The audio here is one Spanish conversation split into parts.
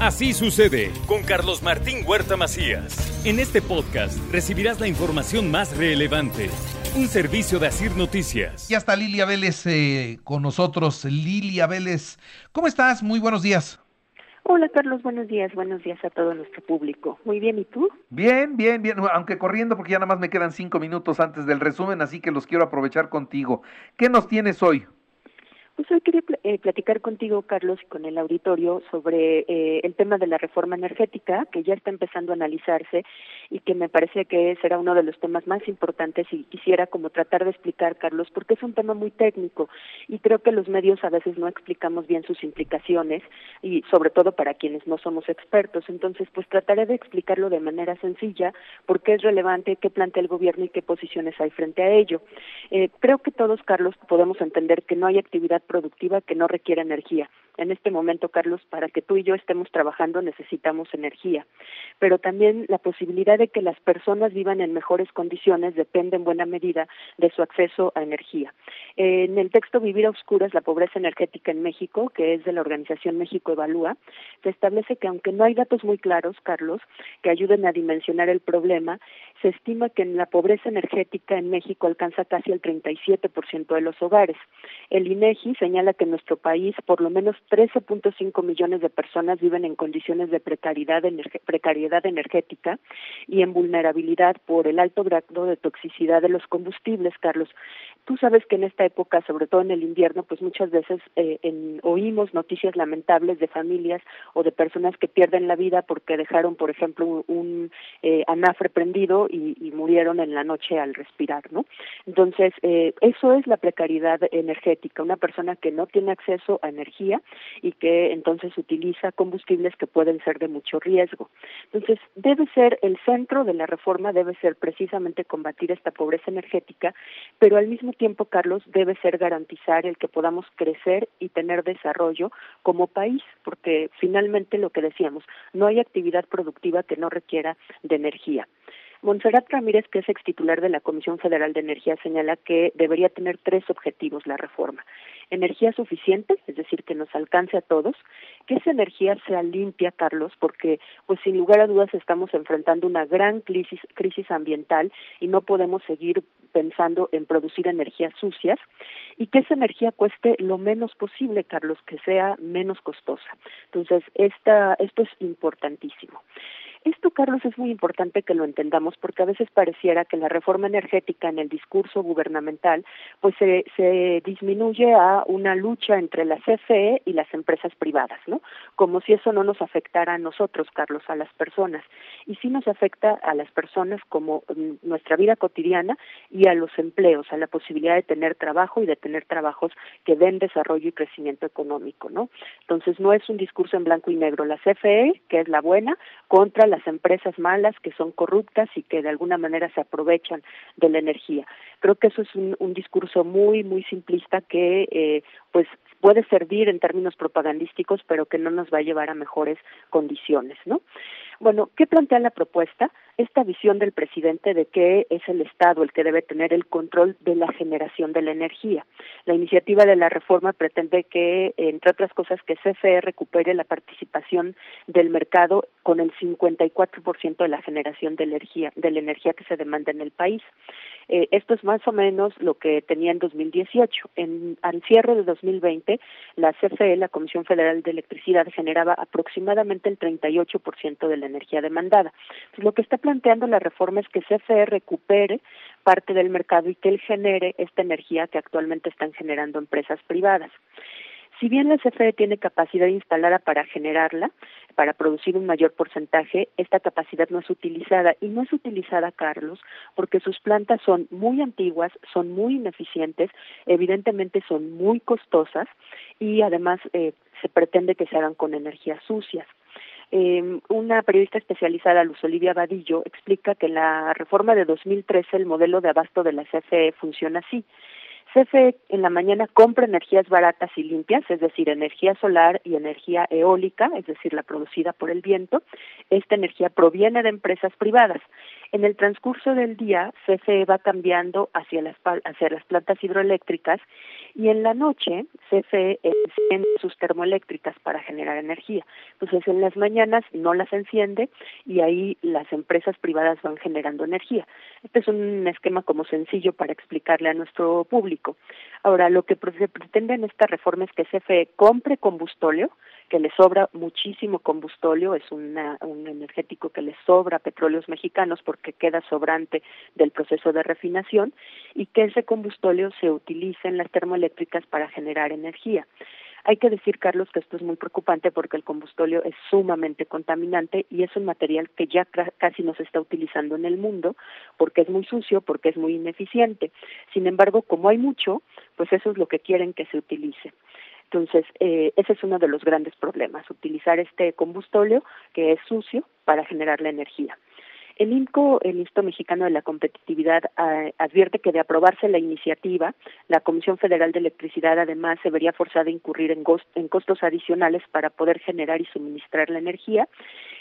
Así sucede con Carlos Martín Huerta Macías. En este podcast recibirás la información más relevante. Un servicio de Asir Noticias. Ya está Lilia Vélez eh, con nosotros. Lilia Vélez, ¿cómo estás? Muy buenos días. Hola Carlos, buenos días, buenos días a todo nuestro público. Muy bien, ¿y tú? Bien, bien, bien, aunque corriendo porque ya nada más me quedan cinco minutos antes del resumen, así que los quiero aprovechar contigo. ¿Qué nos tienes hoy? Pues hoy quería eh, platicar contigo, Carlos, y con el auditorio sobre eh, el tema de la reforma energética, que ya está empezando a analizarse y que me parece que será uno de los temas más importantes y quisiera como tratar de explicar, Carlos, porque es un tema muy técnico y creo que los medios a veces no explicamos bien sus implicaciones y sobre todo para quienes no somos expertos. Entonces, pues trataré de explicarlo de manera sencilla, por qué es relevante, qué plantea el gobierno y qué posiciones hay frente a ello. Eh, creo que todos, Carlos, podemos entender que no hay actividad productiva que no requiera energía. En este momento, Carlos, para que tú y yo estemos trabajando necesitamos energía, pero también la posibilidad de que las personas vivan en mejores condiciones depende en buena medida de su acceso a energía. En el texto Vivir a Oscuras, la pobreza energética en México, que es de la organización México Evalúa, se establece que aunque no hay datos muy claros, Carlos, que ayuden a dimensionar el problema, se estima que en la pobreza energética en México alcanza casi el 37% de los hogares. El INEGI señala que en nuestro país por lo menos 13.5 millones de personas viven en condiciones de precariedad, precariedad energética y en vulnerabilidad por el alto grado de toxicidad de los combustibles, Carlos. Tú sabes que en esta época, sobre todo en el invierno, pues muchas veces eh, en, oímos noticias lamentables de familias o de personas que pierden la vida porque dejaron, por ejemplo, un, un eh, anafre prendido y, y, murieron en la noche al respirar, ¿no? Entonces, eh, eso es la precariedad energética, una persona que no tiene acceso a energía y que entonces utiliza combustibles que pueden ser de mucho riesgo. Entonces, debe ser el centro de la reforma, debe ser precisamente combatir esta pobreza energética, pero al mismo tiempo, Carlos, debe ser garantizar el que podamos crecer y tener desarrollo como país, porque finalmente lo que decíamos, no hay actividad productiva que no requiera de energía. Montserrat Ramírez, que es ex titular de la Comisión Federal de Energía, señala que debería tener tres objetivos la reforma. Energía suficiente, es decir, que nos alcance a todos, que esa energía sea limpia, Carlos, porque pues sin lugar a dudas estamos enfrentando una gran crisis, crisis ambiental y no podemos seguir pensando en producir energías sucias y que esa energía cueste lo menos posible, Carlos, que sea menos costosa. Entonces, esta, esto es importantísimo. Esto, Carlos, es muy importante que lo entendamos porque a veces pareciera que la reforma energética en el discurso gubernamental pues se, se disminuye a una lucha entre la CFE y las empresas privadas, ¿no? Como si eso no nos afectara a nosotros, Carlos, a las personas. Y sí nos afecta a las personas como nuestra vida cotidiana y a los empleos, a la posibilidad de tener trabajo y de tener trabajos que den desarrollo y crecimiento económico, ¿no? Entonces no es un discurso en blanco y negro. La CFE, que es la buena, contra las empresas malas que son corruptas y que de alguna manera se aprovechan de la energía. Creo que eso es un, un discurso muy, muy simplista que eh, pues puede servir en términos propagandísticos, pero que no nos va a llevar a mejores condiciones, ¿no? Bueno, ¿qué plantea la propuesta? Esta visión del presidente de que es el Estado el que debe tener el control de la generación de la energía. La iniciativa de la reforma pretende que, entre otras cosas, que CFE recupere la participación del mercado con el 54% de la generación de energía, de la energía que se demanda en el país. Eh, esto es más o menos lo que tenía en 2018. En, al cierre de 2020, la CFE, la Comisión Federal de Electricidad, generaba aproximadamente el 38% de la energía demandada. Entonces, lo que está planteando la reforma es que CFE recupere parte del mercado y que él genere esta energía que actualmente están generando empresas privadas. Si bien la CFE tiene capacidad instalada para generarla, para producir un mayor porcentaje, esta capacidad no es utilizada. Y no es utilizada, Carlos, porque sus plantas son muy antiguas, son muy ineficientes, evidentemente son muy costosas y además eh, se pretende que se hagan con energías sucias. Eh, una periodista especializada, Luz Olivia Vadillo, explica que la reforma de 2013 el modelo de abasto de la CFE funciona así. CFE en la mañana compra energías baratas y limpias, es decir, energía solar y energía eólica, es decir, la producida por el viento. Esta energía proviene de empresas privadas. En el transcurso del día, CFE va cambiando hacia las, hacia las plantas hidroeléctricas y en la noche CFE enciende sus termoeléctricas para generar energía. Entonces, en las mañanas no las enciende y ahí las empresas privadas van generando energía. Este es un esquema como sencillo para explicarle a nuestro público. Ahora, lo que se pretende en esta reforma es que CFE compre combustóleo, que le sobra muchísimo combustóleo, es un energético que le sobra petróleos mexicanos porque queda sobrante del proceso de refinación y que ese combustóleo se utilice en las termoeléctricas para generar energía. Hay que decir, Carlos, que esto es muy preocupante porque el combustóleo es sumamente contaminante y es un material que ya casi no se está utilizando en el mundo porque es muy sucio, porque es muy ineficiente. Sin embargo, como hay mucho, pues eso es lo que quieren que se utilice. Entonces, eh, ese es uno de los grandes problemas, utilizar este combustóleo que es sucio para generar la energía. El INCO, el Instituto Mexicano de la Competitividad, eh, advierte que de aprobarse la iniciativa, la Comisión Federal de Electricidad además se vería forzada a incurrir en, en costos adicionales para poder generar y suministrar la energía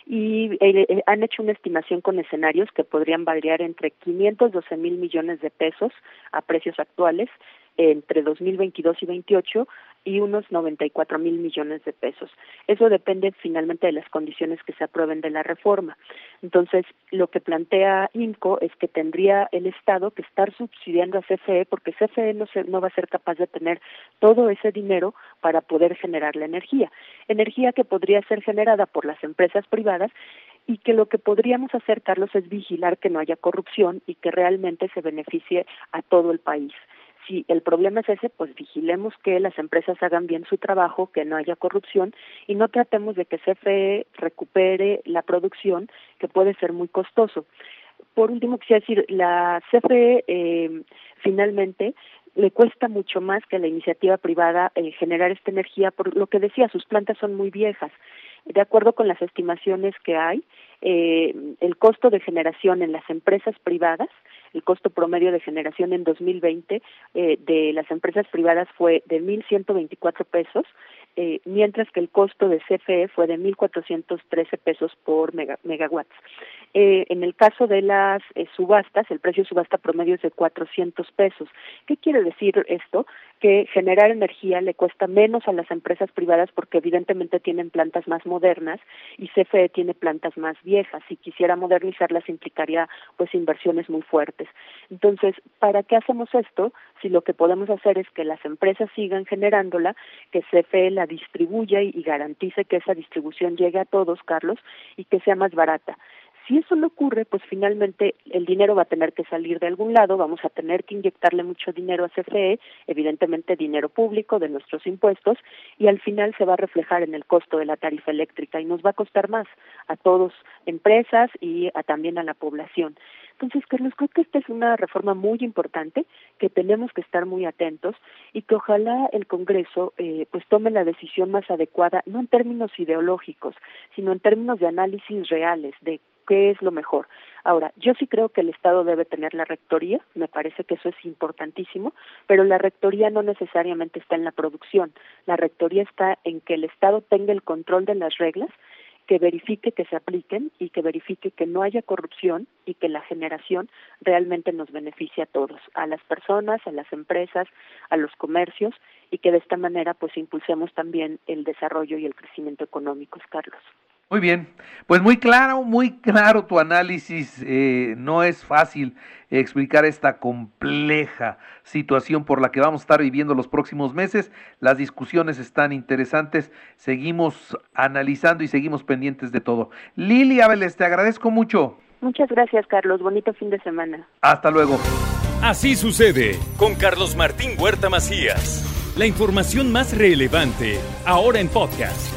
y eh, eh, han hecho una estimación con escenarios que podrían variar entre 512 mil millones de pesos a precios actuales entre 2022 y 28 y unos 94 mil millones de pesos. Eso depende finalmente de las condiciones que se aprueben de la reforma. Entonces, lo que plantea INCO es que tendría el Estado que estar subsidiando a CFE porque CFE no, no va a ser capaz de tener todo ese dinero para poder generar la energía. Energía que podría ser generada por las empresas privadas y que lo que podríamos hacer, Carlos, es vigilar que no haya corrupción y que realmente se beneficie a todo el país si el problema es ese, pues vigilemos que las empresas hagan bien su trabajo, que no haya corrupción y no tratemos de que CFE recupere la producción, que puede ser muy costoso. Por último, quisiera decir, la CFE eh, finalmente le cuesta mucho más que la iniciativa privada eh, generar esta energía, por lo que decía, sus plantas son muy viejas. De acuerdo con las estimaciones que hay, eh, el costo de generación en las empresas privadas el costo promedio de generación en 2020 eh, de las empresas privadas fue de 1.124 pesos, eh, mientras que el costo de CFE fue de 1.413 pesos por megawatts. Eh, en el caso de las subastas, el precio de subasta promedio es de 400 pesos. ¿Qué quiere decir esto? Que generar energía le cuesta menos a las empresas privadas porque evidentemente tienen plantas más modernas y CFE tiene plantas más viejas. Si quisiera modernizarlas implicaría pues inversiones muy fuertes. Entonces, ¿para qué hacemos esto? Si lo que podemos hacer es que las empresas sigan generándola, que CFE la distribuya y, garantice que esa distribución llegue a todos, Carlos, y que sea más barata. Si eso no ocurre, pues finalmente el dinero va a tener que salir de algún lado, vamos a tener que inyectarle mucho dinero a CFE, evidentemente dinero público de nuestros impuestos, y al final se va a reflejar en el costo de la tarifa eléctrica y nos va a costar más a todos, empresas y a, también a la población. Entonces, Carlos, creo que esta es una reforma muy importante que tenemos que estar muy atentos y que ojalá el Congreso eh, pues tome la decisión más adecuada, no en términos ideológicos, sino en términos de análisis reales de qué es lo mejor. Ahora, yo sí creo que el Estado debe tener la rectoría, me parece que eso es importantísimo, pero la rectoría no necesariamente está en la producción, la rectoría está en que el Estado tenga el control de las reglas que verifique que se apliquen y que verifique que no haya corrupción y que la generación realmente nos beneficie a todos, a las personas, a las empresas, a los comercios y que de esta manera pues impulsemos también el desarrollo y el crecimiento económico, Carlos. Muy bien, pues muy claro, muy claro tu análisis. Eh, no es fácil explicar esta compleja situación por la que vamos a estar viviendo los próximos meses. Las discusiones están interesantes, seguimos analizando y seguimos pendientes de todo. Lili Ábeles, te agradezco mucho. Muchas gracias, Carlos. Bonito fin de semana. Hasta luego. Así sucede con Carlos Martín Huerta Macías. La información más relevante, ahora en podcast.